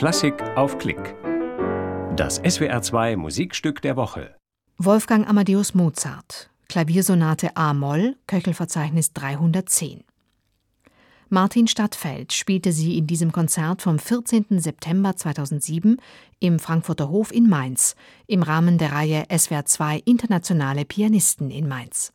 Klassik auf Klick. Das SWR2 Musikstück der Woche. Wolfgang Amadeus Mozart. Klaviersonate A-Moll, Köchelverzeichnis 310. Martin Stadtfeld spielte sie in diesem Konzert vom 14. September 2007 im Frankfurter Hof in Mainz im Rahmen der Reihe SWR 2 Internationale Pianisten in Mainz.